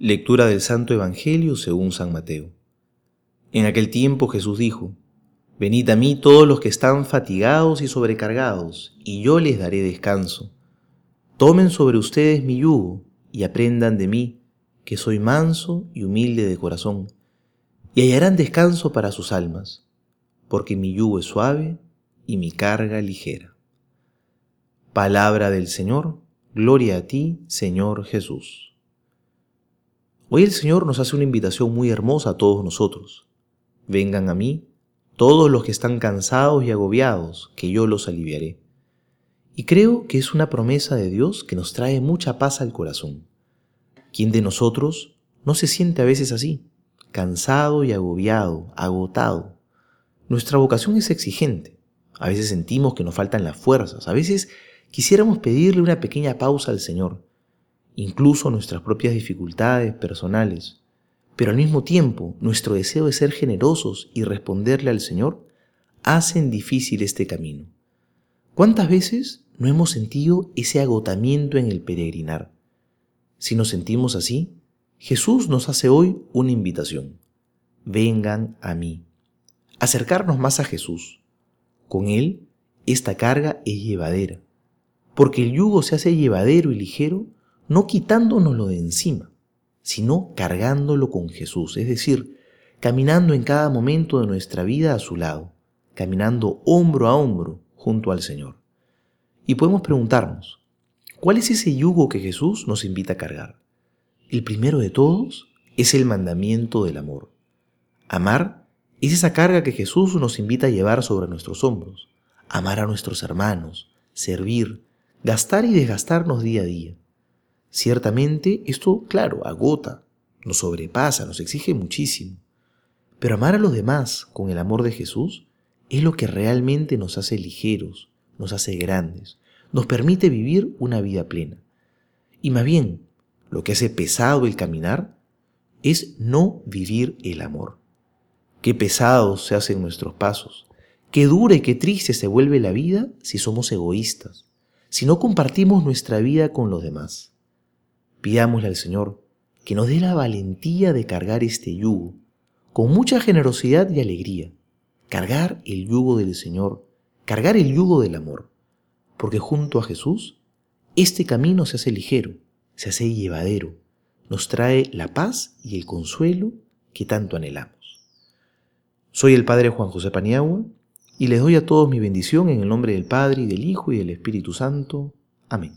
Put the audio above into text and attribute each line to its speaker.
Speaker 1: Lectura del Santo Evangelio según San Mateo. En aquel tiempo Jesús dijo, Venid a mí todos los que están fatigados y sobrecargados, y yo les daré descanso. Tomen sobre ustedes mi yugo y aprendan de mí, que soy manso y humilde de corazón, y hallarán descanso para sus almas, porque mi yugo es suave y mi carga ligera. Palabra del Señor, gloria a ti, Señor Jesús. Hoy el Señor nos hace una invitación muy hermosa a todos nosotros. Vengan a mí, todos los que están cansados y agobiados, que yo los aliviaré. Y creo que es una promesa de Dios que nos trae mucha paz al corazón. ¿Quién de nosotros no se siente a veces así, cansado y agobiado, agotado? Nuestra vocación es exigente. A veces sentimos que nos faltan las fuerzas, a veces quisiéramos pedirle una pequeña pausa al Señor, incluso nuestras propias dificultades personales, pero al mismo tiempo nuestro deseo de ser generosos y responderle al Señor hacen difícil este camino. ¿Cuántas veces no hemos sentido ese agotamiento en el peregrinar? Si nos sentimos así, Jesús nos hace hoy una invitación. Vengan a mí. Acercarnos más a Jesús. Con Él, esta carga es llevadera, porque el yugo se hace llevadero y ligero no quitándonoslo de encima, sino cargándolo con Jesús, es decir, caminando en cada momento de nuestra vida a su lado, caminando hombro a hombro junto al Señor. Y podemos preguntarnos, ¿cuál es ese yugo que Jesús nos invita a cargar? El primero de todos es el mandamiento del amor. Amar es esa carga que Jesús nos invita a llevar sobre nuestros hombros. Amar a nuestros hermanos, servir, gastar y desgastarnos día a día. Ciertamente esto, claro, agota, nos sobrepasa, nos exige muchísimo. Pero amar a los demás con el amor de Jesús es lo que realmente nos hace ligeros, nos hace grandes, nos permite vivir una vida plena. Y más bien, lo que hace pesado el caminar es no vivir el amor. Qué pesados se hacen nuestros pasos, qué dura y qué triste se vuelve la vida si somos egoístas, si no compartimos nuestra vida con los demás. Pidámosle al Señor que nos dé la valentía de cargar este yugo, con mucha generosidad y alegría. Cargar el yugo del Señor, cargar el yugo del amor, porque junto a Jesús, este camino se hace ligero, se hace llevadero, nos trae la paz y el consuelo que tanto anhelamos. Soy el Padre Juan José Paniagua y les doy a todos mi bendición en el nombre del Padre y del Hijo y del Espíritu Santo. Amén.